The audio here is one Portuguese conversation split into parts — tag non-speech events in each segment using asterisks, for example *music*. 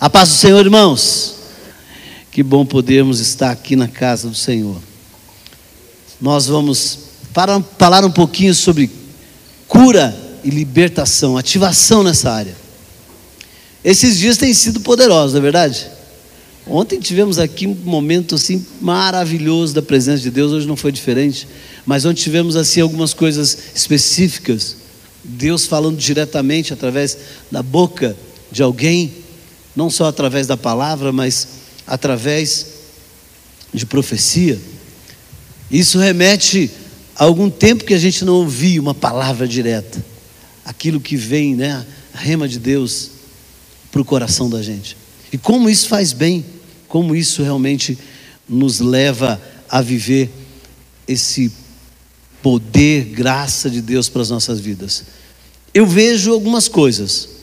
A paz do Senhor, irmãos. Que bom podermos estar aqui na casa do Senhor. Nós vamos para, falar um pouquinho sobre cura e libertação, ativação nessa área. Esses dias têm sido poderosos, não é verdade? Ontem tivemos aqui um momento assim maravilhoso da presença de Deus, hoje não foi diferente, mas ontem tivemos assim algumas coisas específicas, Deus falando diretamente através da boca de alguém, não só através da palavra, mas através de profecia. Isso remete a algum tempo que a gente não ouvia uma palavra direta, aquilo que vem, né, a rema de Deus para o coração da gente. E como isso faz bem como isso realmente nos leva a viver esse poder, graça de Deus para as nossas vidas. Eu vejo algumas coisas.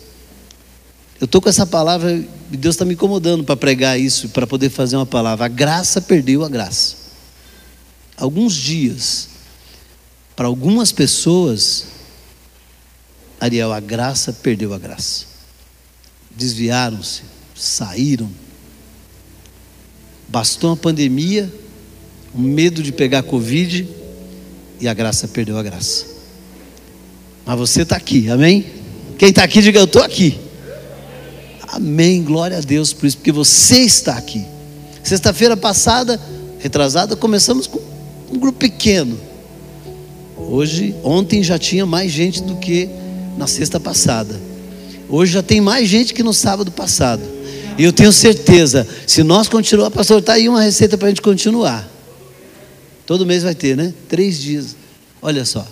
Eu estou com essa palavra e Deus está me incomodando para pregar isso, para poder fazer uma palavra. A graça perdeu a graça. Alguns dias, para algumas pessoas, Ariel, a graça perdeu a graça. Desviaram-se, saíram, Bastou uma pandemia, o medo de pegar Covid e a graça perdeu a graça. Mas você está aqui, amém? Quem está aqui, diga eu estou aqui. Amém, glória a Deus por isso, porque você está aqui. Sexta-feira passada, retrasada, começamos com um grupo pequeno. Hoje, ontem já tinha mais gente do que na sexta passada. Hoje já tem mais gente que no sábado passado. E eu tenho certeza, se nós continuar, pastor, está aí uma receita para a gente continuar. Todo mês vai ter, né? Três dias. Olha só.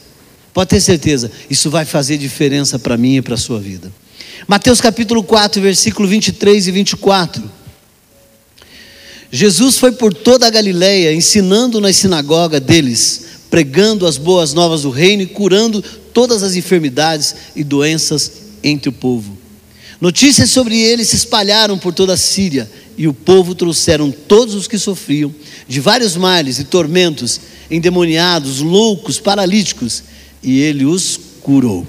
Pode ter certeza, isso vai fazer diferença para mim e para a sua vida. Mateus capítulo 4, versículo 23 e 24. Jesus foi por toda a Galileia, ensinando nas sinagogas deles, pregando as boas novas do reino e curando todas as enfermidades e doenças entre o povo. Notícias sobre ele se espalharam por toda a Síria, e o povo trouxeram todos os que sofriam de vários males e tormentos, endemoniados, loucos, paralíticos, e ele os curou.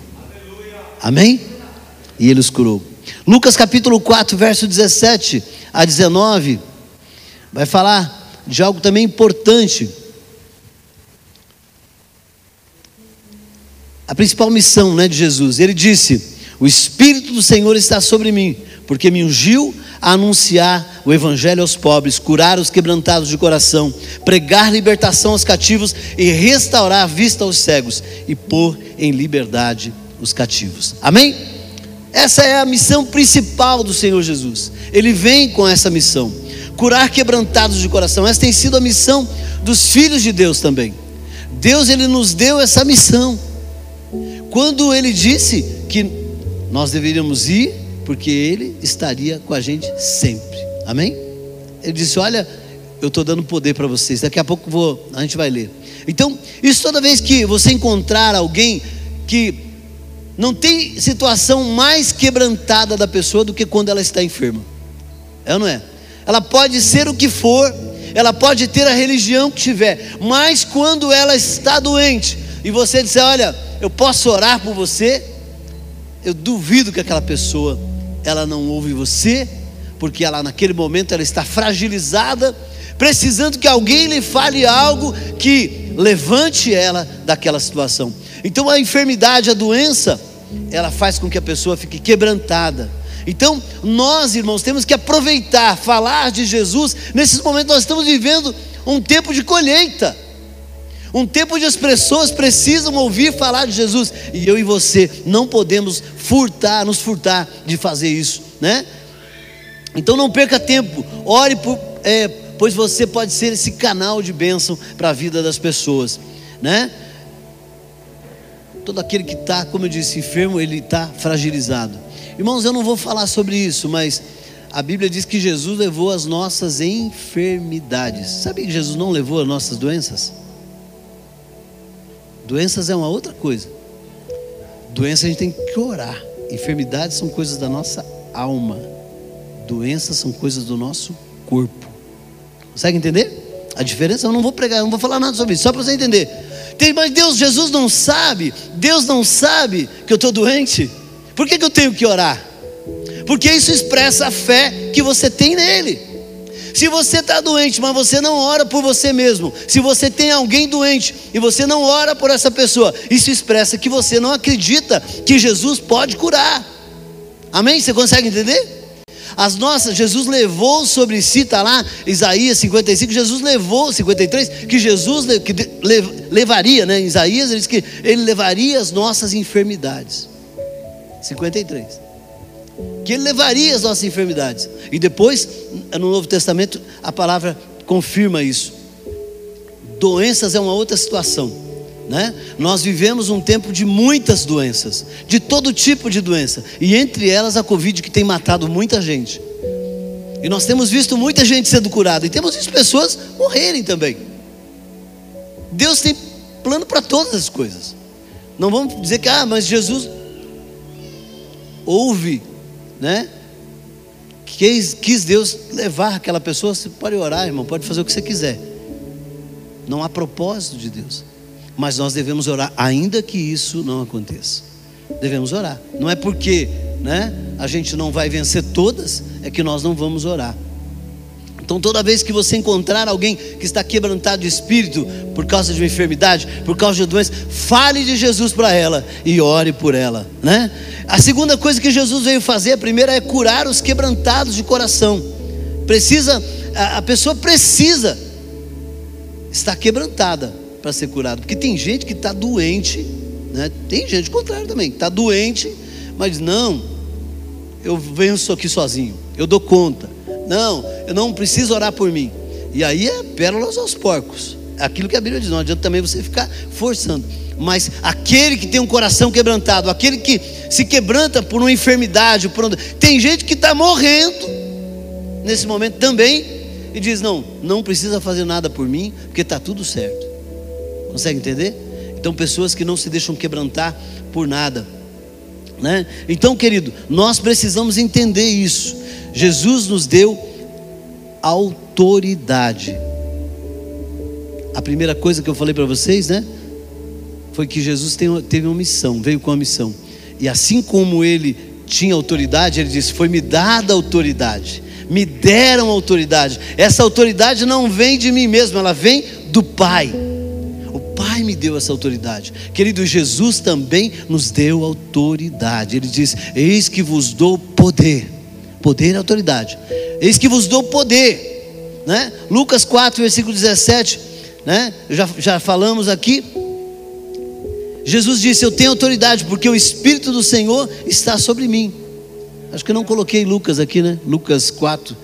Amém? E ele os curou. Lucas capítulo 4, verso 17 a 19, vai falar de algo também importante. A principal missão né, de Jesus. Ele disse: o Espírito do Senhor está sobre mim, porque me ungiu a anunciar o Evangelho aos pobres, curar os quebrantados de coração, pregar libertação aos cativos e restaurar a vista aos cegos e pôr em liberdade os cativos. Amém? Essa é a missão principal do Senhor Jesus. Ele vem com essa missão: curar quebrantados de coração. Essa tem sido a missão dos filhos de Deus também. Deus ele nos deu essa missão. Quando ele disse que nós deveríamos ir, porque Ele estaria com a gente sempre. Amém? Ele disse: Olha, eu estou dando poder para vocês. Daqui a pouco vou, a gente vai ler. Então, isso toda vez que você encontrar alguém que não tem situação mais quebrantada da pessoa do que quando ela está enferma. É ou não é? Ela pode ser o que for, ela pode ter a religião que tiver, mas quando ela está doente e você disser: Olha, eu posso orar por você, eu duvido que aquela pessoa ela não ouve você, porque ela naquele momento ela está fragilizada, precisando que alguém lhe fale algo que levante ela daquela situação. Então a enfermidade, a doença, ela faz com que a pessoa fique quebrantada. Então, nós, irmãos, temos que aproveitar, falar de Jesus. Nesses momentos, nós estamos vivendo um tempo de colheita. Um tempo onde as pessoas precisam ouvir falar de Jesus e eu e você não podemos furtar, nos furtar de fazer isso, né? Então não perca tempo, ore por, é, pois você pode ser esse canal de bênção para a vida das pessoas, né? Todo aquele que está, como eu disse, enfermo, ele está fragilizado. Irmãos, eu não vou falar sobre isso, mas a Bíblia diz que Jesus levou as nossas enfermidades. Sabe que Jesus não levou as nossas doenças? Doenças é uma outra coisa. Doença a gente tem que orar. Enfermidades são coisas da nossa alma. Doenças são coisas do nosso corpo. Consegue entender? A diferença eu não vou pregar, eu não vou falar nada sobre isso, só para você entender. Tem, mas Deus, Jesus não sabe, Deus não sabe que eu estou doente. Por que, que eu tenho que orar? porque isso expressa a fé que você tem nele. Se você está doente, mas você não ora por você mesmo, se você tem alguém doente e você não ora por essa pessoa, isso expressa que você não acredita que Jesus pode curar. Amém? Você consegue entender? As nossas, Jesus levou sobre si, está lá, Isaías 55, Jesus levou, 53, que Jesus que levaria, né? Isaías, ele diz que ele levaria as nossas enfermidades. 53 que Ele levaria as nossas enfermidades. E depois, no Novo Testamento, a palavra confirma isso. Doenças é uma outra situação. Né? Nós vivemos um tempo de muitas doenças, de todo tipo de doença, e entre elas a Covid que tem matado muita gente. E nós temos visto muita gente sendo curada, e temos visto pessoas morrerem também. Deus tem plano para todas as coisas. Não vamos dizer que, ah, mas Jesus ouve né? Quis, quis Deus levar aquela pessoa, você pode orar, irmão, pode fazer o que você quiser. Não há propósito de Deus. Mas nós devemos orar, ainda que isso não aconteça. Devemos orar. Não é porque né, a gente não vai vencer todas, é que nós não vamos orar. Então, toda vez que você encontrar alguém que está quebrantado de espírito por causa de uma enfermidade, por causa de doença, fale de Jesus para ela e ore por ela, né? A segunda coisa que Jesus veio fazer, a primeira é curar os quebrantados de coração. Precisa, a, pessoa precisa estar quebrantada para ser curada, porque tem gente que está doente, né? Tem gente contrário também, está doente, mas não, eu venço aqui sozinho, eu dou conta. Não, eu não preciso orar por mim. E aí é pérolas aos porcos. Aquilo que a Bíblia diz, não adianta também você ficar forçando. Mas aquele que tem um coração quebrantado, aquele que se quebranta por uma enfermidade, por um... tem gente que está morrendo nesse momento também e diz: Não, não precisa fazer nada por mim, porque está tudo certo. Consegue entender? Então, pessoas que não se deixam quebrantar por nada. Né? Então, querido, nós precisamos entender isso. Jesus nos deu autoridade. A primeira coisa que eu falei para vocês, né? Foi que Jesus teve uma missão, veio com uma missão. E assim como ele tinha autoridade, ele disse: Foi-me dada autoridade, me deram autoridade. Essa autoridade não vem de mim mesmo, ela vem do Pai. Deu essa autoridade. Querido, Jesus também nos deu autoridade. Ele diz: Eis que vos dou poder Poder e autoridade. Eis que vos dou poder. Né? Lucas 4, versículo 17. Né? Já, já falamos aqui. Jesus disse: Eu tenho autoridade, porque o Espírito do Senhor está sobre mim. Acho que eu não coloquei Lucas aqui, né? Lucas 4.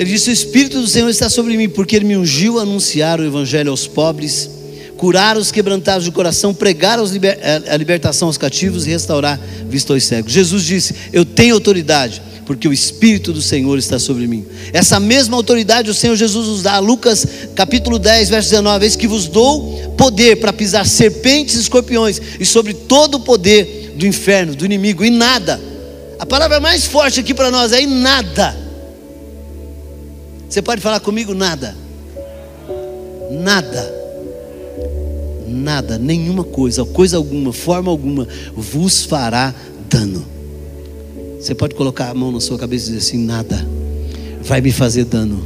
Ele disse: O Espírito do Senhor está sobre mim, porque Ele me ungiu a anunciar o Evangelho aos pobres curar os quebrantados de coração, pregar eh, a libertação aos cativos e restaurar vista aos cegos. Jesus disse: Eu tenho autoridade, porque o Espírito do Senhor está sobre mim. Essa mesma autoridade o Senhor Jesus nos dá. Lucas capítulo 10, verso 19: Eis que vos dou poder para pisar serpentes e escorpiões, e sobre todo o poder do inferno, do inimigo, e nada. A palavra mais forte aqui para nós é em nada. Você pode falar comigo? Nada. Nada nada, nenhuma coisa, coisa alguma, forma alguma, vos fará dano. Você pode colocar a mão na sua cabeça e dizer assim: nada vai me fazer dano,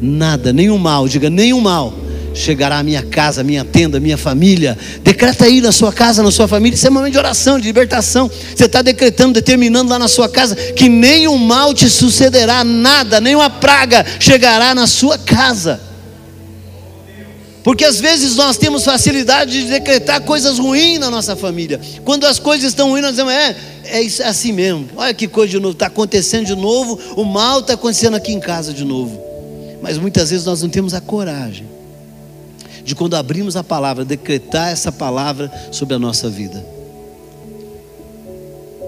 nada, nenhum mal, diga nenhum mal chegará à minha casa, à minha tenda, à minha família. Decreta aí na sua casa, na sua família. Isso é momento de oração, de libertação. Você está decretando, determinando lá na sua casa que nenhum mal te sucederá, nada, nenhuma praga chegará na sua casa. Porque às vezes nós temos facilidade de decretar coisas ruins na nossa família. Quando as coisas estão ruins, nós dizemos, é, é, é assim mesmo. Olha que coisa de novo, está acontecendo de novo, o mal está acontecendo aqui em casa de novo. Mas muitas vezes nós não temos a coragem de quando abrimos a palavra, decretar essa palavra sobre a nossa vida.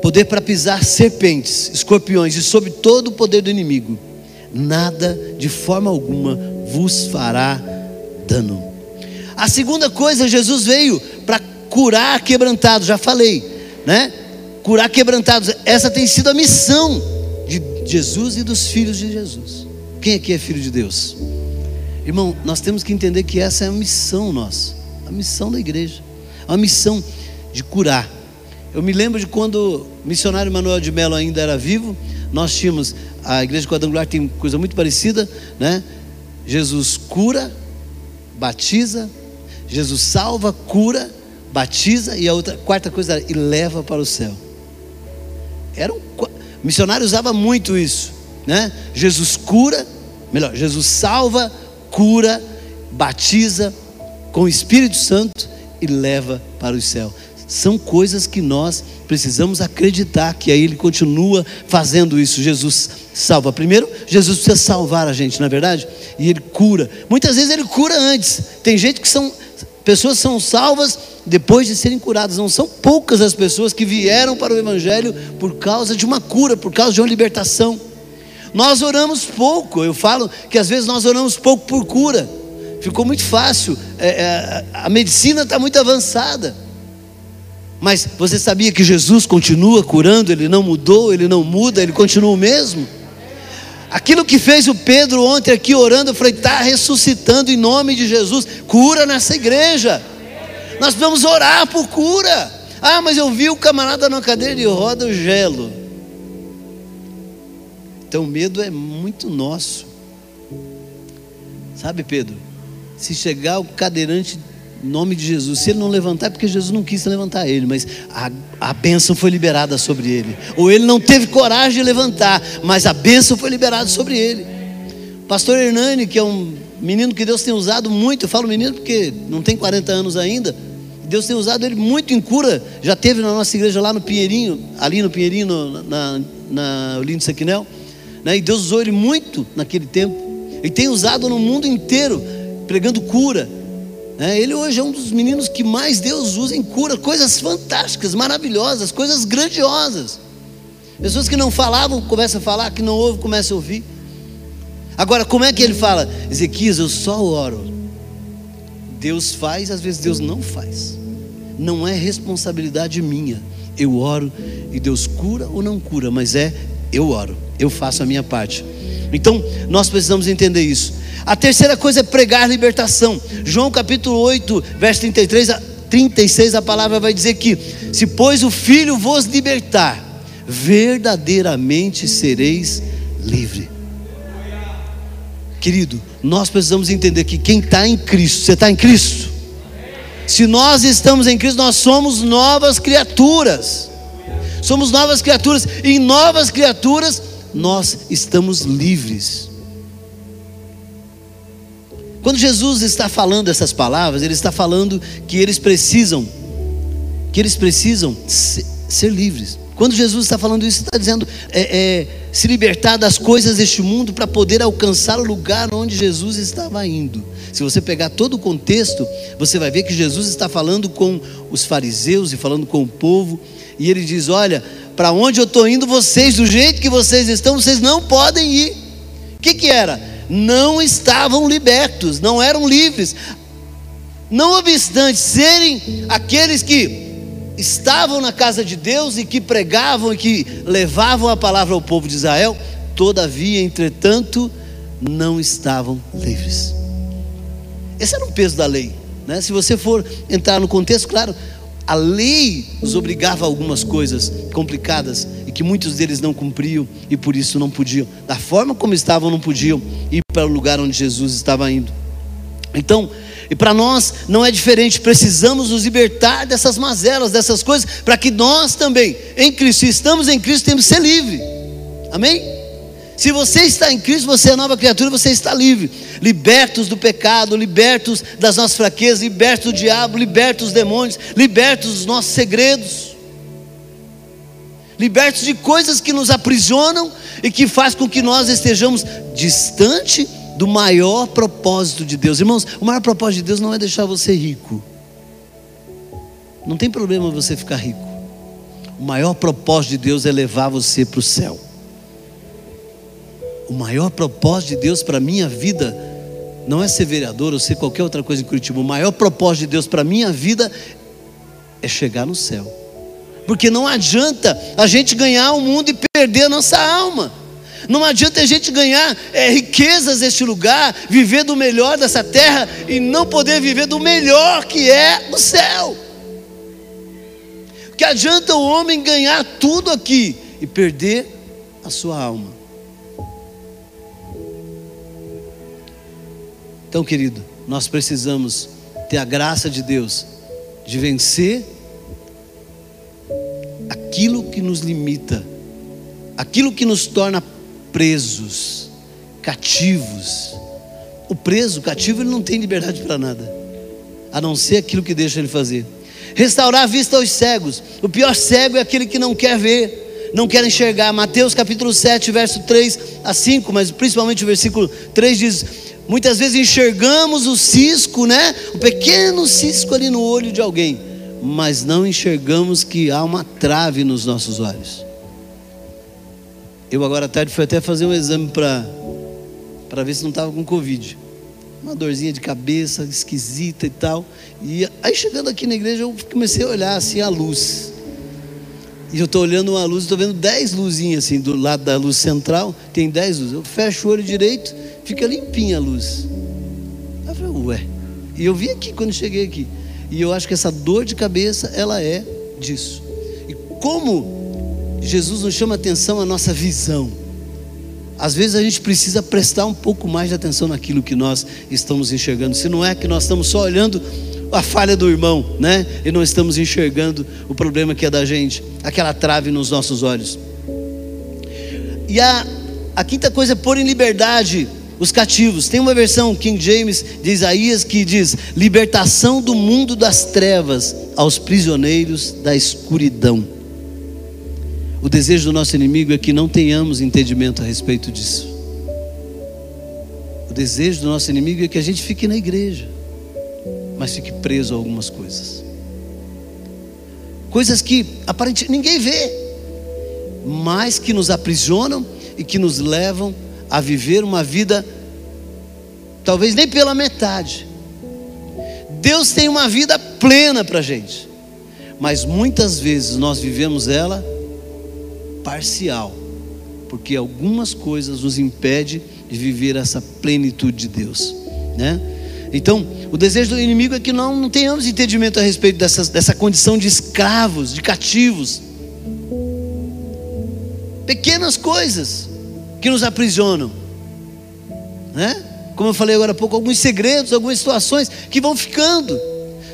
Poder para pisar serpentes, escorpiões e sobre todo o poder do inimigo. Nada de forma alguma vos fará dano. A segunda coisa, Jesus veio para curar quebrantados, já falei, né? Curar quebrantados, essa tem sido a missão de Jesus e dos filhos de Jesus. Quem aqui é filho de Deus? Irmão, nós temos que entender que essa é a missão nossa, a missão da igreja, a missão de curar. Eu me lembro de quando o missionário Manuel de Mello ainda era vivo, nós tínhamos, a igreja quadrangular tem coisa muito parecida, né? Jesus cura, batiza, Jesus salva, cura, batiza e a outra quarta coisa era, e leva para o céu. Era um, o missionário usava muito isso, né? Jesus cura, melhor, Jesus salva, cura, batiza com o Espírito Santo e leva para o céu. São coisas que nós precisamos acreditar que aí ele continua fazendo isso. Jesus salva. Primeiro, Jesus precisa salvar a gente, não é verdade? E ele cura. Muitas vezes ele cura antes. Tem gente que são pessoas são salvas depois de serem curadas. Não são poucas as pessoas que vieram para o evangelho por causa de uma cura, por causa de uma libertação. Nós oramos pouco. Eu falo que às vezes nós oramos pouco por cura. Ficou muito fácil. É, é, a medicina está muito avançada. Mas você sabia que Jesus continua curando, ele não mudou, ele não muda, ele continua o mesmo? Aquilo que fez o Pedro ontem aqui orando, eu falei, está ressuscitando em nome de Jesus, cura nessa igreja. Nós vamos orar por cura. Ah, mas eu vi o camarada na cadeira de roda, eu gelo. Então o medo é muito nosso. Sabe, Pedro? Se chegar o cadeirante em nome de Jesus. Se ele não levantar, é porque Jesus não quis levantar ele, mas a, a bênção foi liberada sobre ele. Ou ele não teve coragem de levantar, mas a bênção foi liberada sobre ele. Pastor Hernani, que é um menino que Deus tem usado muito, eu falo menino porque não tem 40 anos ainda. Deus tem usado ele muito em cura. Já teve na nossa igreja lá no Pinheirinho, ali no Pinheirinho, no, na, na Lindo Sequinel. Né? E Deus usou ele muito naquele tempo. E tem usado no mundo inteiro, pregando cura. É, ele hoje é um dos meninos que mais Deus usa em cura, coisas fantásticas, maravilhosas, coisas grandiosas. Pessoas que não falavam começam a falar, que não ouvem começam a ouvir. Agora, como é que ele fala? Ezequias, eu só oro. Deus faz, às vezes Deus não faz. Não é responsabilidade minha. Eu oro e Deus cura ou não cura, mas é eu oro, eu faço a minha parte. Então, nós precisamos entender isso. A terceira coisa é pregar libertação. João capítulo 8, verso 33 a 36, a palavra vai dizer que: Se pois o Filho vos libertar, verdadeiramente sereis livre. Querido, nós precisamos entender que quem está em Cristo, você está em Cristo? Se nós estamos em Cristo, nós somos novas criaturas. Somos novas criaturas, e em novas criaturas nós estamos livres. Quando Jesus está falando essas palavras, ele está falando que eles precisam, que eles precisam ser, ser livres. Quando Jesus está falando isso, está dizendo é, é, se libertar das coisas deste mundo para poder alcançar o lugar onde Jesus estava indo. Se você pegar todo o contexto, você vai ver que Jesus está falando com os fariseus e falando com o povo, e ele diz: Olha, para onde eu estou indo, vocês, do jeito que vocês estão, vocês não podem ir. O que, que era? não estavam libertos, não eram livres. Não obstante serem aqueles que estavam na casa de Deus e que pregavam e que levavam a palavra ao povo de Israel, todavia, entretanto, não estavam livres. Esse era o peso da lei. Né? Se você for entrar no contexto, claro, a lei os obrigava a algumas coisas complicadas e que muitos deles não cumpriam e por isso não podiam. Da forma como estavam, não podiam ir para o lugar onde Jesus estava indo. Então, e para nós não é diferente, precisamos nos libertar dessas mazelas, dessas coisas, para que nós também, em Cristo, se estamos em Cristo, temos que ser livres. Amém? Se você está em Cristo, você é nova criatura, você está livre. Libertos do pecado, libertos das nossas fraquezas, libertos do diabo, libertos dos demônios, libertos dos nossos segredos. Libertos de coisas que nos aprisionam e que faz com que nós estejamos distante do maior propósito de Deus. Irmãos, o maior propósito de Deus não é deixar você rico. Não tem problema você ficar rico. O maior propósito de Deus é levar você para o céu. O maior propósito de Deus para a minha vida não é ser vereador ou ser qualquer outra coisa em Curitiba. O maior propósito de Deus para a minha vida é chegar no céu. Porque não adianta a gente ganhar o mundo e perder a nossa alma. Não adianta a gente ganhar é, riquezas deste lugar, viver do melhor dessa terra e não poder viver do melhor que é o céu. Que adianta o homem ganhar tudo aqui e perder a sua alma? Então, querido, nós precisamos ter a graça de Deus de vencer aquilo que nos limita, aquilo que nos torna presos, cativos. O preso, o cativo, ele não tem liberdade para nada, a não ser aquilo que deixa ele fazer. Restaurar a vista aos cegos. O pior cego é aquele que não quer ver, não quer enxergar. Mateus capítulo 7, verso 3 a 5, mas principalmente o versículo 3 diz: Muitas vezes enxergamos o cisco, né? O pequeno cisco ali no olho de alguém, mas não enxergamos que há uma trave nos nossos olhos. Eu agora à tarde fui até fazer um exame para para ver se não estava com Covid. Uma dorzinha de cabeça esquisita e tal. E aí chegando aqui na igreja eu comecei a olhar assim a luz. E eu estou olhando uma luz, estou vendo dez luzinhas assim do lado da luz central, tem dez luzes. Eu fecho o olho direito, fica limpinha a luz. Aí eu falei, ué. E eu vi aqui quando cheguei aqui. E eu acho que essa dor de cabeça, ela é disso. E como Jesus nos chama atenção a nossa visão. Às vezes a gente precisa prestar um pouco mais de atenção naquilo que nós estamos enxergando. Se não é que nós estamos só olhando a falha do irmão, né? E não estamos enxergando o problema que é da gente, aquela trave nos nossos olhos. E a, a quinta coisa é pôr em liberdade os cativos. Tem uma versão King James de Isaías que diz: libertação do mundo das trevas aos prisioneiros da escuridão. O desejo do nosso inimigo é que não tenhamos entendimento a respeito disso. O desejo do nosso inimigo é que a gente fique na igreja, mas fique preso a algumas coisas. Coisas que aparentemente ninguém vê, mas que nos aprisionam e que nos levam a viver uma vida talvez nem pela metade. Deus tem uma vida plena para a gente, mas muitas vezes nós vivemos ela parcial, porque algumas coisas nos impedem de viver essa plenitude de Deus, né? Então, o desejo do inimigo é que não, não tenhamos entendimento a respeito dessa, dessa condição de escravos, de cativos. Pequenas coisas que nos aprisionam, né? Como eu falei agora há pouco, alguns segredos, algumas situações que vão ficando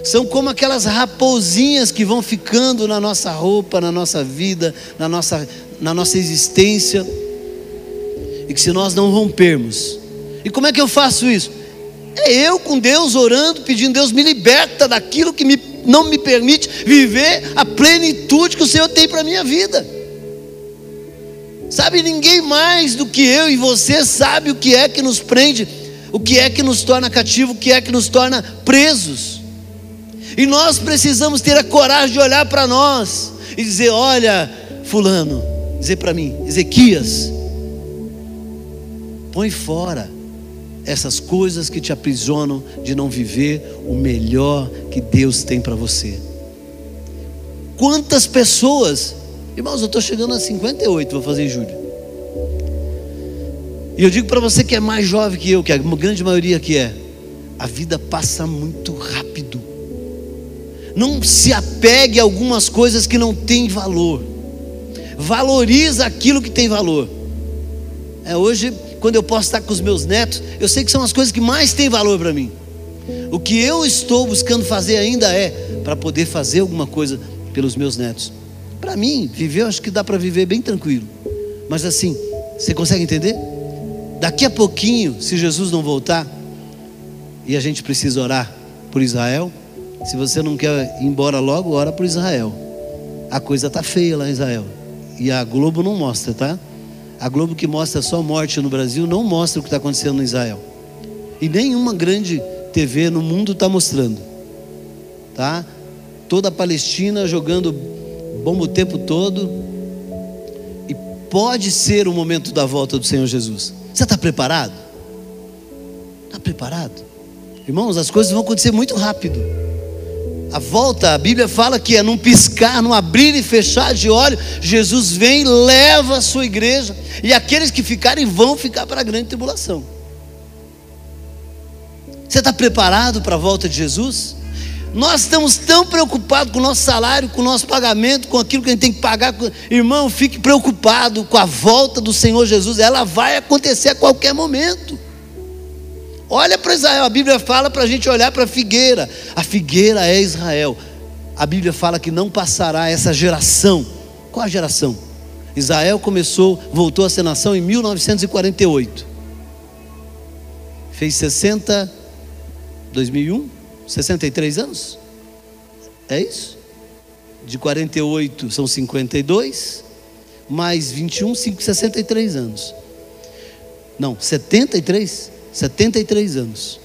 são como aquelas raposinhas que vão ficando na nossa roupa, na nossa vida, na nossa, na nossa existência, e que se nós não rompermos, e como é que eu faço isso? É eu com Deus orando, pedindo, Deus me liberta daquilo que me, não me permite viver a plenitude que o Senhor tem para a minha vida. Sabe, ninguém mais do que eu e você sabe o que é que nos prende, o que é que nos torna cativo, o que é que nos torna presos. E nós precisamos ter a coragem de olhar para nós e dizer: olha, Fulano, dizer para mim, Ezequias, põe fora essas coisas que te aprisionam de não viver o melhor que Deus tem para você. Quantas pessoas, irmãos, eu estou chegando a 58, vou fazer em julho. E eu digo para você que é mais jovem que eu, que a grande maioria que é, a vida passa muito rápido. Não se apegue a algumas coisas que não têm valor. Valoriza aquilo que tem valor. É hoje, quando eu posso estar com os meus netos, eu sei que são as coisas que mais têm valor para mim. O que eu estou buscando fazer ainda é para poder fazer alguma coisa pelos meus netos. Para mim, viver, eu acho que dá para viver bem tranquilo. Mas assim, você consegue entender? Daqui a pouquinho, se Jesus não voltar, e a gente precisa orar por Israel, se você não quer ir embora logo, ora para Israel. A coisa tá feia lá em Israel. E a Globo não mostra, tá? A Globo que mostra só morte no Brasil não mostra o que está acontecendo no Israel. E nenhuma grande TV no mundo está mostrando. Tá? Toda a Palestina jogando bomba o tempo todo. E pode ser o momento da volta do Senhor Jesus. Você está preparado? Está preparado? Irmãos, as coisas vão acontecer muito rápido. A volta, a Bíblia fala que é num piscar, num abrir e fechar de olho, Jesus vem, leva a sua igreja, e aqueles que ficarem vão ficar para a grande tribulação. Você está preparado para a volta de Jesus? Nós estamos tão preocupados com o nosso salário, com o nosso pagamento, com aquilo que a gente tem que pagar. Irmão, fique preocupado com a volta do Senhor Jesus, ela vai acontecer a qualquer momento. Olha para Israel, a Bíblia fala para a gente olhar para a figueira. A figueira é Israel. A Bíblia fala que não passará essa geração. Qual a geração? Israel começou, voltou a ser nação em 1948. Fez 60, 2001? 63 anos? É isso? De 48 são 52, mais 21, 5, 63 anos. Não, 73? 73 anos.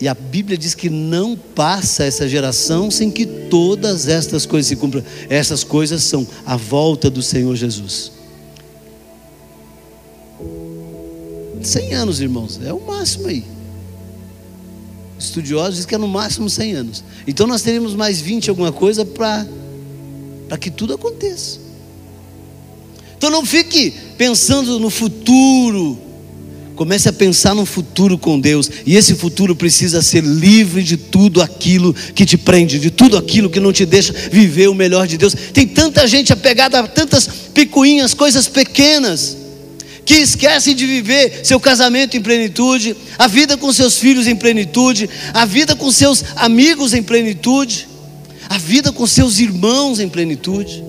E a Bíblia diz que não passa essa geração sem que todas estas coisas se cumpram. Essas coisas são a volta do Senhor Jesus. 100 anos, irmãos, é o máximo aí estudiosos dizem que é no máximo 100 anos. Então nós teríamos mais 20 alguma coisa para que tudo aconteça. Então não fique pensando no futuro. Comece a pensar no futuro com Deus. E esse futuro precisa ser livre de tudo aquilo que te prende, de tudo aquilo que não te deixa viver o melhor de Deus. Tem tanta gente apegada a tantas picuinhas, coisas pequenas que esquecem de viver seu casamento em plenitude, a vida com seus filhos em plenitude, a vida com seus amigos em plenitude, a vida com seus irmãos em plenitude.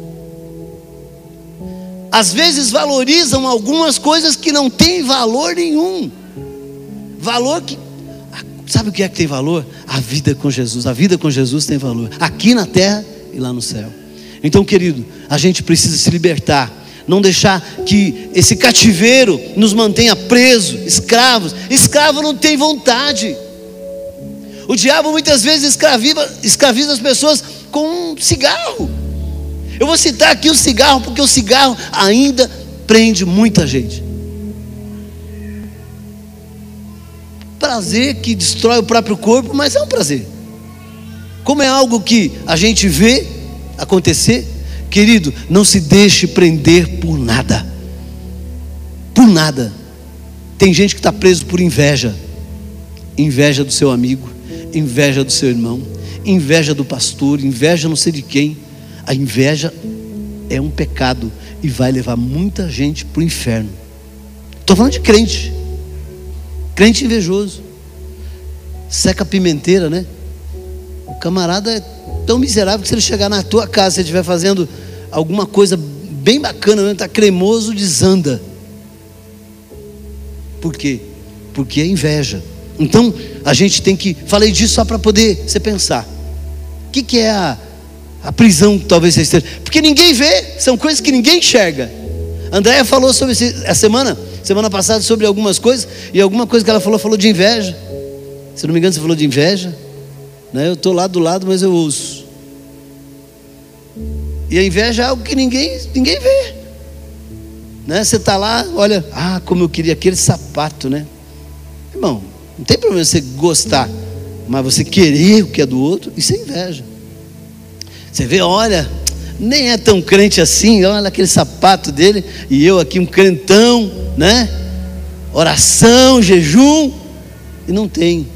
Às vezes valorizam algumas coisas que não têm valor nenhum. Valor que Sabe o que é que tem valor? A vida com Jesus. A vida com Jesus tem valor. Aqui na terra e lá no céu. Então, querido, a gente precisa se libertar não deixar que esse cativeiro nos mantenha presos, escravos. Escravo não tem vontade. O diabo muitas vezes escraviza, escraviza as pessoas com um cigarro. Eu vou citar aqui o cigarro, porque o cigarro ainda prende muita gente. Prazer que destrói o próprio corpo, mas é um prazer. Como é algo que a gente vê acontecer, Querido, não se deixe prender por nada. Por nada. Tem gente que está preso por inveja. Inveja do seu amigo, inveja do seu irmão, inveja do pastor, inveja não sei de quem. A inveja é um pecado e vai levar muita gente para o inferno. Estou falando de crente. Crente invejoso. Seca pimenteira, né? O camarada é tão miserável que se ele chegar na tua casa, se ele estiver fazendo alguma coisa bem bacana, está cremoso, desanda. Por quê? Porque é inveja. Então, a gente tem que. Falei disso só para poder você pensar. O que, que é a, a prisão talvez você esteja? Porque ninguém vê, são coisas que ninguém enxerga. Andréia falou sobre a semana, semana passada, sobre algumas coisas, e alguma coisa que ela falou, falou de inveja. Se não me engano, você falou de inveja. Né? Eu estou lá do lado, mas eu ouço. E a inveja é algo que ninguém, ninguém vê. Né? Você está lá, olha, ah, como eu queria aquele sapato, né? Irmão, não tem problema você gostar, mas você querer o que é do outro, isso é inveja. Você vê, olha, nem é tão crente assim, olha aquele sapato dele, e eu aqui um crentão, né? Oração, jejum, e não tem.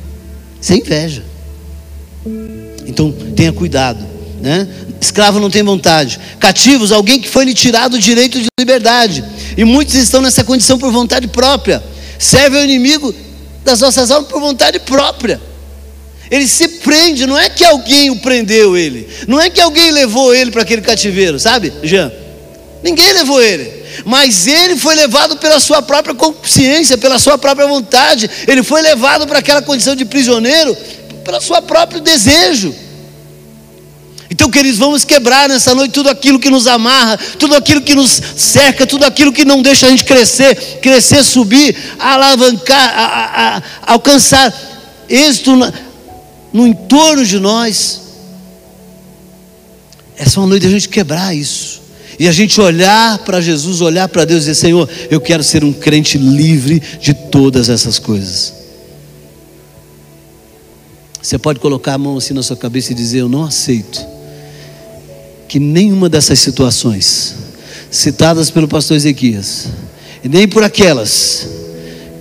É inveja. Então tenha cuidado, né? Escravo não tem vontade. Cativos, alguém que foi lhe tirado o direito de liberdade. E muitos estão nessa condição por vontade própria. Serve ao inimigo das nossas almas por vontade própria. Ele se prende, não é que alguém o prendeu ele, não é que alguém levou ele para aquele cativeiro, sabe, Jean? Ninguém levou ele, mas ele foi levado pela sua própria consciência, pela sua própria vontade, ele foi levado para aquela condição de prisioneiro pelo seu próprio desejo. Então, queridos, vamos quebrar nessa noite tudo aquilo que nos amarra, tudo aquilo que nos cerca, tudo aquilo que não deixa a gente crescer, crescer, subir, alavancar, a, a, a, alcançar êxito no, no entorno de nós. Essa é uma noite a gente quebrar isso. E a gente olhar para Jesus, olhar para Deus e dizer: Senhor, eu quero ser um crente livre de todas essas coisas. Você pode colocar a mão assim na sua cabeça e dizer: Eu não aceito que nenhuma dessas situações citadas pelo pastor Ezequias, e nem por aquelas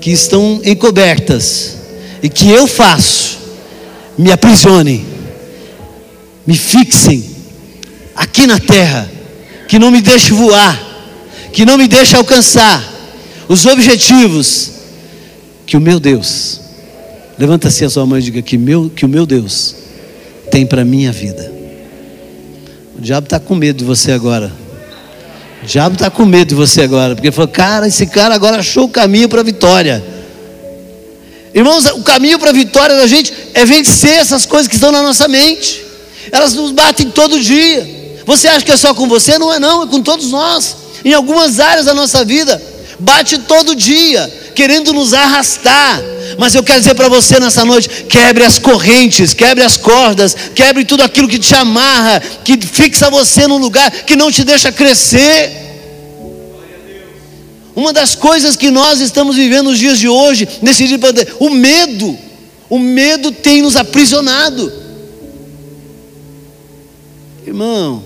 que estão encobertas e que eu faço, me aprisione, me fixem aqui na terra, que não me deixe voar, que não me deixe alcançar os objetivos que o meu Deus, levanta assim a sua mão e diga que, meu, que o meu Deus tem para minha vida. O diabo está com medo de você agora. O diabo está com medo de você agora, porque falou, cara, esse cara agora achou o caminho para a vitória. Irmãos, o caminho para a vitória da gente é vencer essas coisas que estão na nossa mente. Elas nos batem todo dia. Você acha que é só com você? Não é não, é com todos nós. Em algumas áreas da nossa vida, bate todo dia, querendo nos arrastar. Mas eu quero dizer para você nessa noite: quebre as correntes, quebre as cordas, quebre tudo aquilo que te amarra, que fixa você num lugar que não te deixa crescer. Uma das coisas que nós estamos vivendo nos dias de hoje, nesse dia, o medo, o medo tem nos aprisionado. Irmão,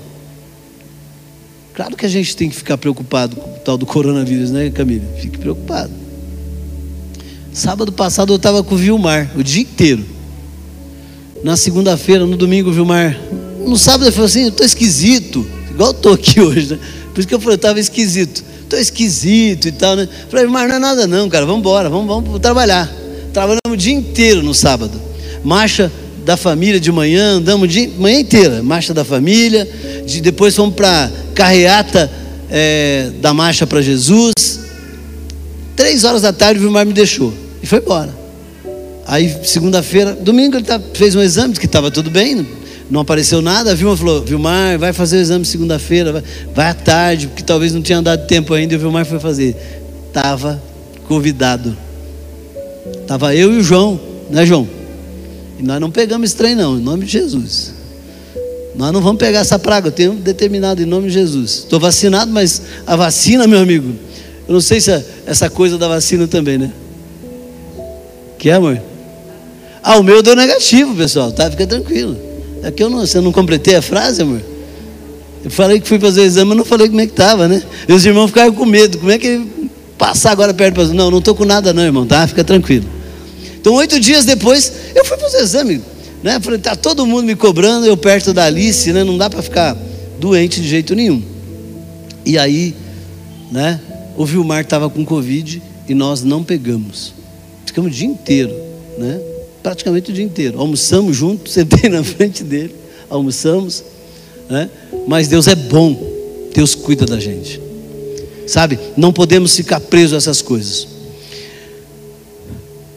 claro que a gente tem que ficar preocupado com o tal do coronavírus, né, Camila? Fique preocupado. Sábado passado eu estava com o Vilmar o dia inteiro. Na segunda-feira, no domingo, o Vilmar. No sábado ele falou assim: eu estou esquisito, igual eu estou aqui *laughs* hoje, né? Por isso que eu falei: eu estava esquisito estou esquisito e tal, né? Falei, mas não é nada não, cara, vamos embora, vamos, vamos trabalhar. Trabalhamos o dia inteiro no sábado. Marcha da família de manhã, andamos de manhã inteira, marcha da família, de, depois fomos para carreata é, da marcha para Jesus. Três horas da tarde o Vilmar me deixou e foi embora. Aí segunda-feira, domingo ele tá, fez um exame, que estava tudo bem, não apareceu nada, a Vilma falou, Vilmar, vai fazer o exame segunda-feira, vai, à tarde, porque talvez não tinha dado tempo ainda, e o Vilmar foi fazer. Estava convidado. Estava eu e o João, né João? E nós não pegamos esse trem não, em nome de Jesus. Nós não vamos pegar essa praga, eu tenho determinado em nome de Jesus. Estou vacinado, mas a vacina, meu amigo, eu não sei se é essa coisa da vacina também, né? Que é, amor? Ah, o meu deu negativo, pessoal, tá? Fica tranquilo. É que eu não, você não completei a frase, amor? Eu falei que fui fazer o exame, mas não falei como é que estava, né? E os irmãos ficaram com medo. Como é que passar agora perto para Não, não estou com nada, não, irmão, tá? Fica tranquilo. Então, oito dias depois, eu fui fazer o exame, né? Falei, tá todo mundo me cobrando, eu perto da Alice, né? Não dá para ficar doente de jeito nenhum. E aí, né? O Vilmar estava com Covid e nós não pegamos. Ficamos o dia inteiro, né? Praticamente o dia inteiro. Almoçamos juntos, sentei na *laughs* frente dele, almoçamos, né? Mas Deus é bom, Deus cuida da gente. Sabe? Não podemos ficar presos a essas coisas.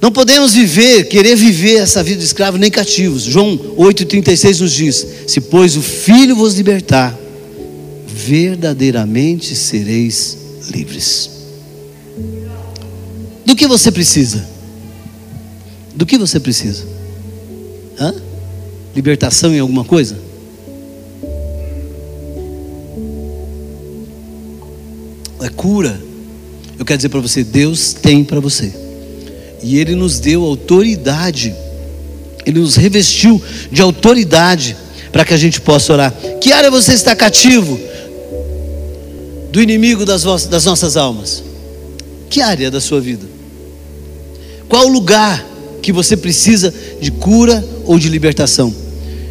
Não podemos viver, querer viver essa vida de escravo nem cativos. João 8,36 nos diz: Se, pois, o Filho vos libertar, verdadeiramente sereis livres. Do que você precisa? Do que você precisa? Hã? Libertação em alguma coisa? É cura. Eu quero dizer para você, Deus tem para você. E Ele nos deu autoridade. Ele nos revestiu de autoridade para que a gente possa orar. Que área você está cativo do inimigo das, das nossas almas? Que área da sua vida? Qual lugar que você precisa de cura ou de libertação.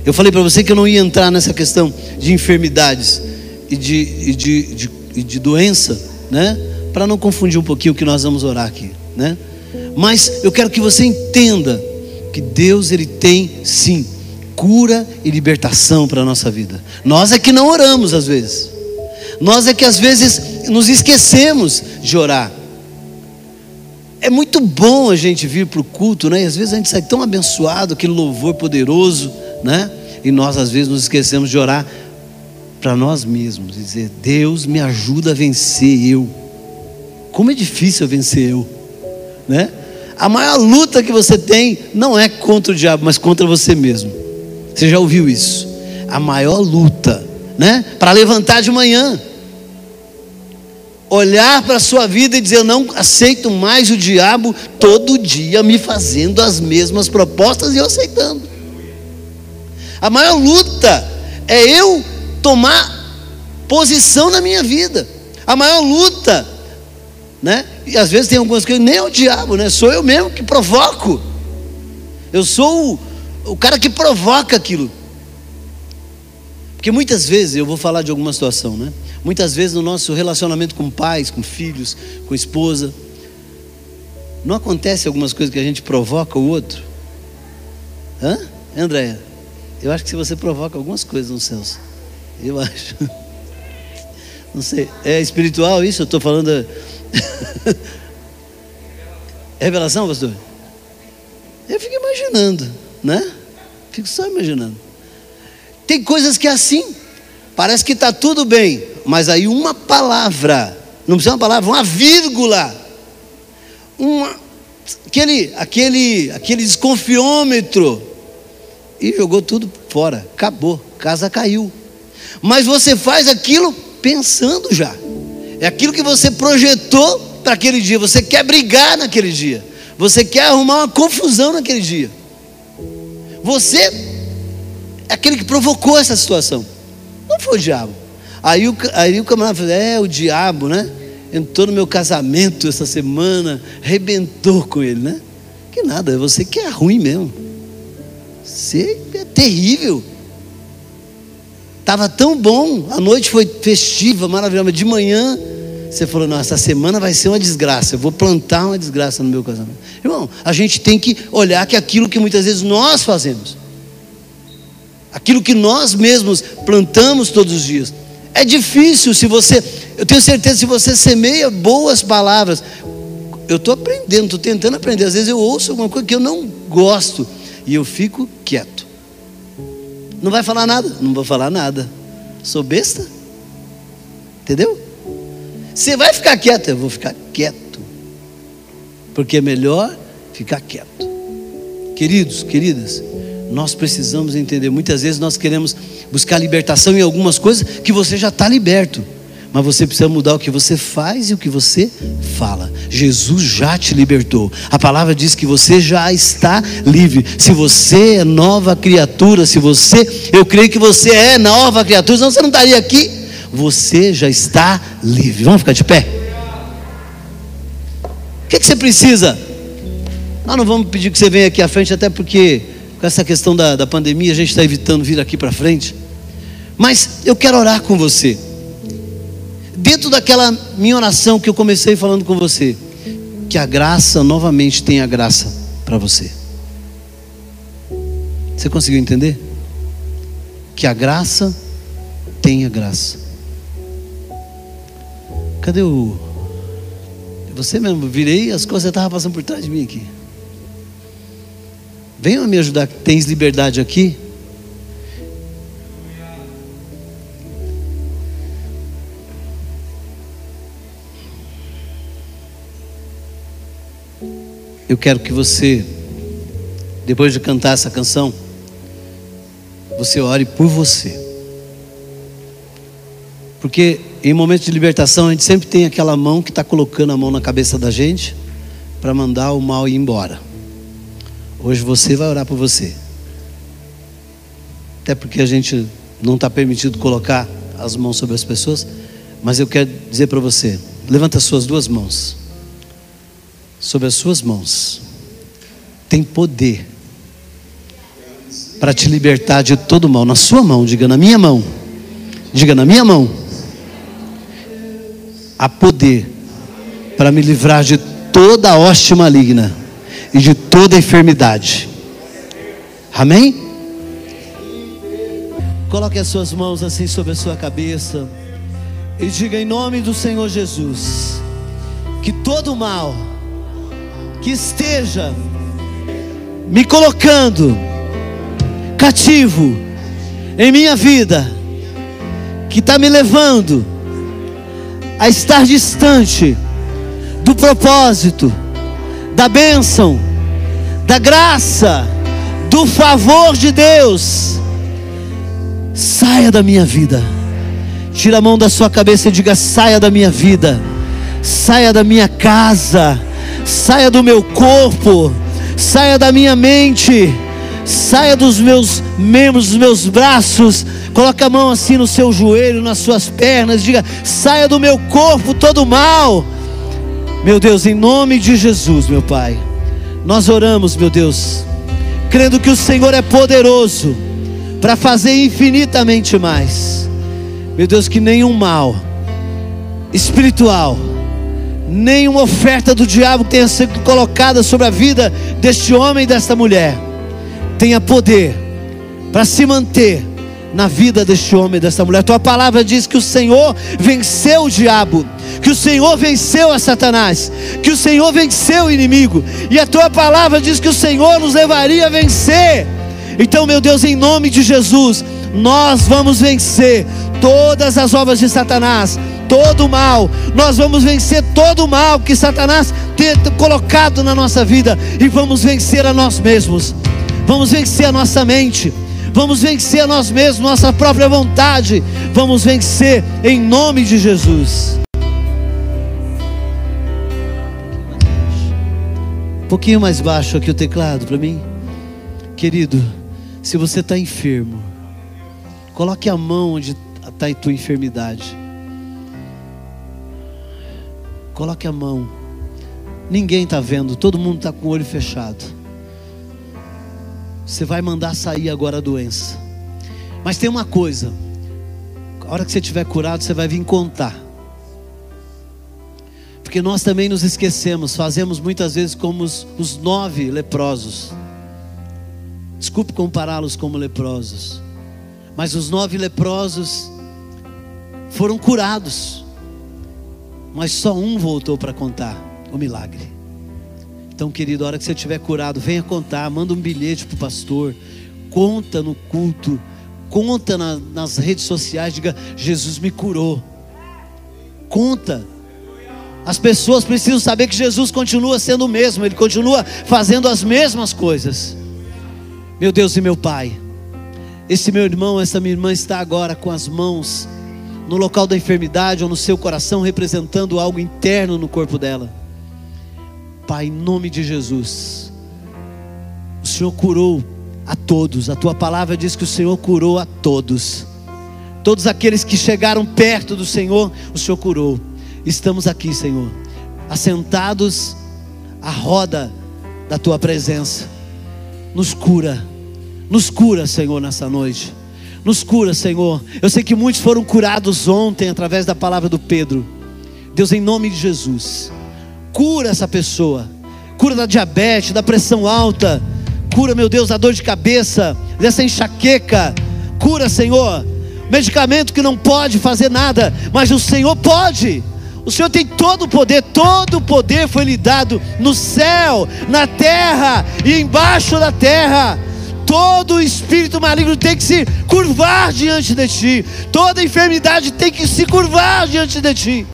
Eu falei para você que eu não ia entrar nessa questão de enfermidades e de, e de, de, de doença, né? Para não confundir um pouquinho o que nós vamos orar aqui, né? Mas eu quero que você entenda que Deus ele tem sim cura e libertação para a nossa vida. Nós é que não oramos às vezes. Nós é que às vezes nos esquecemos de orar. É muito bom a gente vir para o culto, né? E às vezes a gente sai tão abençoado, aquele louvor poderoso, né? E nós às vezes nos esquecemos de orar para nós mesmos, dizer: Deus me ajuda a vencer eu. Como é difícil vencer eu, né? A maior luta que você tem não é contra o diabo, mas contra você mesmo. Você já ouviu isso? A maior luta, né? Para levantar de manhã olhar para a sua vida e dizer: Eu não aceito mais o diabo todo dia me fazendo as mesmas propostas e eu aceitando. A maior luta é eu tomar posição na minha vida. A maior luta, né? E às vezes tem algumas coisas, nem é o diabo, né? Sou eu mesmo que provoco. Eu sou o, o cara que provoca aquilo. Porque muitas vezes, eu vou falar de alguma situação, né? Muitas vezes no nosso relacionamento com pais, com filhos, com esposa, não acontece algumas coisas que a gente provoca o outro? Hã? Andréia? Eu acho que se você provoca algumas coisas no Celso. Eu *laughs* acho. Não sei. É espiritual isso? Eu estou falando. *laughs* Revelação, pastor? Eu fico imaginando, né? Fico só imaginando. Tem coisas que é assim. Parece que está tudo bem, mas aí uma palavra, não precisa uma palavra, uma vírgula, uma, aquele, aquele, aquele desconfiômetro, e jogou tudo fora, acabou, casa caiu. Mas você faz aquilo pensando já, é aquilo que você projetou para aquele dia, você quer brigar naquele dia, você quer arrumar uma confusão naquele dia. Você aquele que provocou essa situação. Não foi o diabo. Aí o, aí o camarada falou: É, o diabo, né? Entrou no meu casamento essa semana, rebentou com ele, né? Que nada, é você que é ruim mesmo. Você é terrível. Estava tão bom, a noite foi festiva, maravilhosa, de manhã você falou: Não, essa semana vai ser uma desgraça, eu vou plantar uma desgraça no meu casamento. Irmão, a gente tem que olhar que aquilo que muitas vezes nós fazemos, aquilo que nós mesmos plantamos todos os dias. É difícil se você, eu tenho certeza, se você semeia boas palavras. Eu estou aprendendo, estou tentando aprender. Às vezes eu ouço alguma coisa que eu não gosto e eu fico quieto. Não vai falar nada? Não vou falar nada. Sou besta? Entendeu? Você vai ficar quieto? Eu vou ficar quieto. Porque é melhor ficar quieto. Queridos, queridas, nós precisamos entender. Muitas vezes nós queremos buscar libertação em algumas coisas que você já está liberto. Mas você precisa mudar o que você faz e o que você fala. Jesus já te libertou. A palavra diz que você já está livre. Se você é nova criatura, se você, eu creio que você é nova criatura, senão você não estaria aqui. Você já está livre. Vamos ficar de pé? O que, que você precisa? Nós não vamos pedir que você venha aqui à frente, até porque com essa questão da, da pandemia, a gente está evitando vir aqui para frente. Mas eu quero orar com você. Dentro daquela minha oração que eu comecei falando com você, que a graça novamente tenha graça para você. Você conseguiu entender? Que a graça tenha graça. Cadê o. Você mesmo, virei as coisas estavam passando por trás de mim aqui. Venham me ajudar, tens liberdade aqui? Eu quero que você, depois de cantar essa canção, você ore por você. Porque em momentos de libertação a gente sempre tem aquela mão que está colocando a mão na cabeça da gente para mandar o mal ir embora. Hoje você vai orar por você. Até porque a gente não está permitido colocar as mãos sobre as pessoas, mas eu quero dizer para você: levanta as suas duas mãos. Sobre as suas mãos tem poder para te libertar de todo mal. Na sua mão, diga na minha mão. Diga na minha mão. Há poder para me livrar de toda a hoste maligna e de toda enfermidade. Amém? Coloque as suas mãos assim sobre a sua cabeça e diga em nome do Senhor Jesus que todo mal que esteja me colocando cativo em minha vida, que está me levando a estar distante do propósito, da bênção, da graça, do favor de Deus, saia da minha vida. Tira a mão da sua cabeça e diga: saia da minha vida, saia da minha casa, saia do meu corpo, saia da minha mente, saia dos meus membros, dos meus braços. Coloque a mão assim no seu joelho, nas suas pernas, diga: saia do meu corpo todo mal. Meu Deus, em nome de Jesus, meu Pai. Nós oramos, meu Deus, crendo que o Senhor é poderoso para fazer infinitamente mais. Meu Deus, que nenhum mal espiritual, nenhuma oferta do diabo tenha sido colocada sobre a vida deste homem e desta mulher, tenha poder para se manter na vida deste homem e desta mulher. Tua palavra diz que o Senhor venceu o diabo, que o Senhor venceu a Satanás, que o Senhor venceu o inimigo, e a tua palavra diz que o Senhor nos levaria a vencer. Então, meu Deus, em nome de Jesus, nós vamos vencer todas as obras de Satanás, todo o mal, nós vamos vencer todo o mal que Satanás tem colocado na nossa vida, e vamos vencer a nós mesmos, vamos vencer a nossa mente vamos vencer a nós mesmos, nossa própria vontade, vamos vencer em nome de Jesus. Um pouquinho mais baixo aqui o teclado para mim, querido. Se você está enfermo, coloque a mão onde está a tua enfermidade. Coloque a mão. Ninguém está vendo, todo mundo está com o olho fechado. Você vai mandar sair agora a doença. Mas tem uma coisa: a hora que você estiver curado, você vai vir contar. Porque nós também nos esquecemos, fazemos muitas vezes como os, os nove leprosos. Desculpe compará-los como leprosos, mas os nove leprosos foram curados, mas só um voltou para contar o milagre. Então, querido, a hora que você estiver curado, venha contar, manda um bilhete para o pastor, conta no culto, conta na, nas redes sociais, diga: Jesus me curou. Conta. As pessoas precisam saber que Jesus continua sendo o mesmo, Ele continua fazendo as mesmas coisas. Meu Deus e meu Pai, esse meu irmão, essa minha irmã está agora com as mãos no local da enfermidade ou no seu coração, representando algo interno no corpo dela. Pai, em nome de Jesus, o Senhor curou a todos, a tua palavra diz que o Senhor curou a todos, todos aqueles que chegaram perto do Senhor, o Senhor curou. Estamos aqui, Senhor, assentados à roda da tua presença, nos cura, nos cura, Senhor, nessa noite. Nos cura, Senhor. Eu sei que muitos foram curados ontem através da palavra do Pedro. Deus, em nome de Jesus, Cura essa pessoa. Cura da diabetes, da pressão alta. Cura, meu Deus, da dor de cabeça, dessa enxaqueca. Cura, Senhor. Medicamento que não pode fazer nada, mas o Senhor pode. O Senhor tem todo o poder, todo o poder foi lhe dado no céu, na terra e embaixo da terra. Todo espírito maligno tem que se curvar diante de ti, toda enfermidade tem que se curvar diante de ti.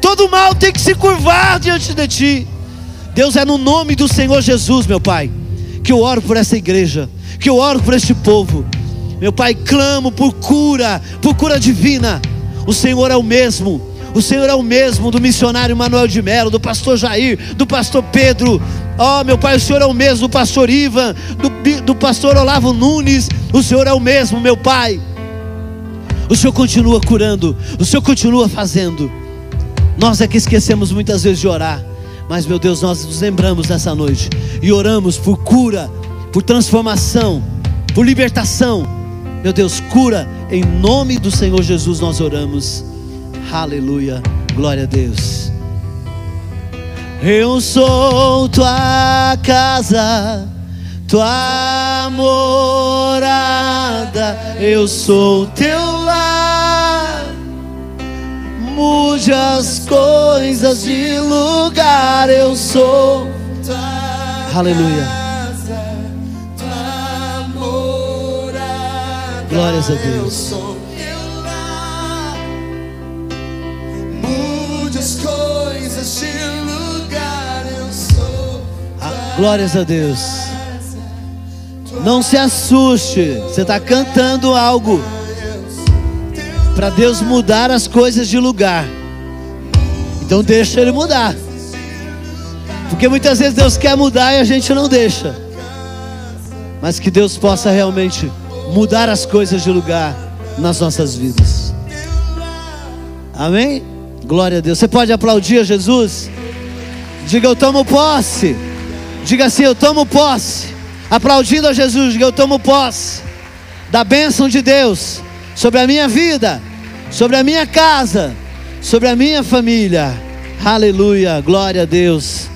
Todo mal tem que se curvar diante de ti. Deus é no nome do Senhor Jesus, meu Pai, que eu oro por essa igreja, que eu oro por este povo. Meu Pai, clamo por cura, por cura divina. O Senhor é o mesmo. O Senhor é o mesmo do missionário Manuel de Melo, do pastor Jair, do pastor Pedro. Ó oh, meu Pai, o Senhor é o mesmo do pastor Ivan, do, do pastor Olavo Nunes. O Senhor é o mesmo, meu Pai. O Senhor continua curando, o Senhor continua fazendo. Nós é que esquecemos muitas vezes de orar, mas meu Deus, nós nos lembramos nessa noite e oramos por cura, por transformação, por libertação. Meu Deus, cura em nome do Senhor Jesus nós oramos. Aleluia. Glória a Deus. Eu sou tua casa, tua morada, eu sou teu lar mude as coisas de lugar. Eu sou tua Aleluia. Casa, tua morada, Glórias a Deus. Mude as coisas de lugar. Eu sou ah, Glórias a Deus. Não se assuste, você está cantando algo para Deus mudar as coisas de lugar. Então deixa Ele mudar. Porque muitas vezes Deus quer mudar e a gente não deixa. Mas que Deus possa realmente mudar as coisas de lugar nas nossas vidas. Amém? Glória a Deus. Você pode aplaudir a Jesus? Diga eu tomo posse. Diga assim, eu tomo posse. Aplaudindo a Jesus, diga eu tomo posse. da bênção de Deus sobre a minha vida, sobre a minha casa, sobre a minha família. Aleluia, glória a Deus.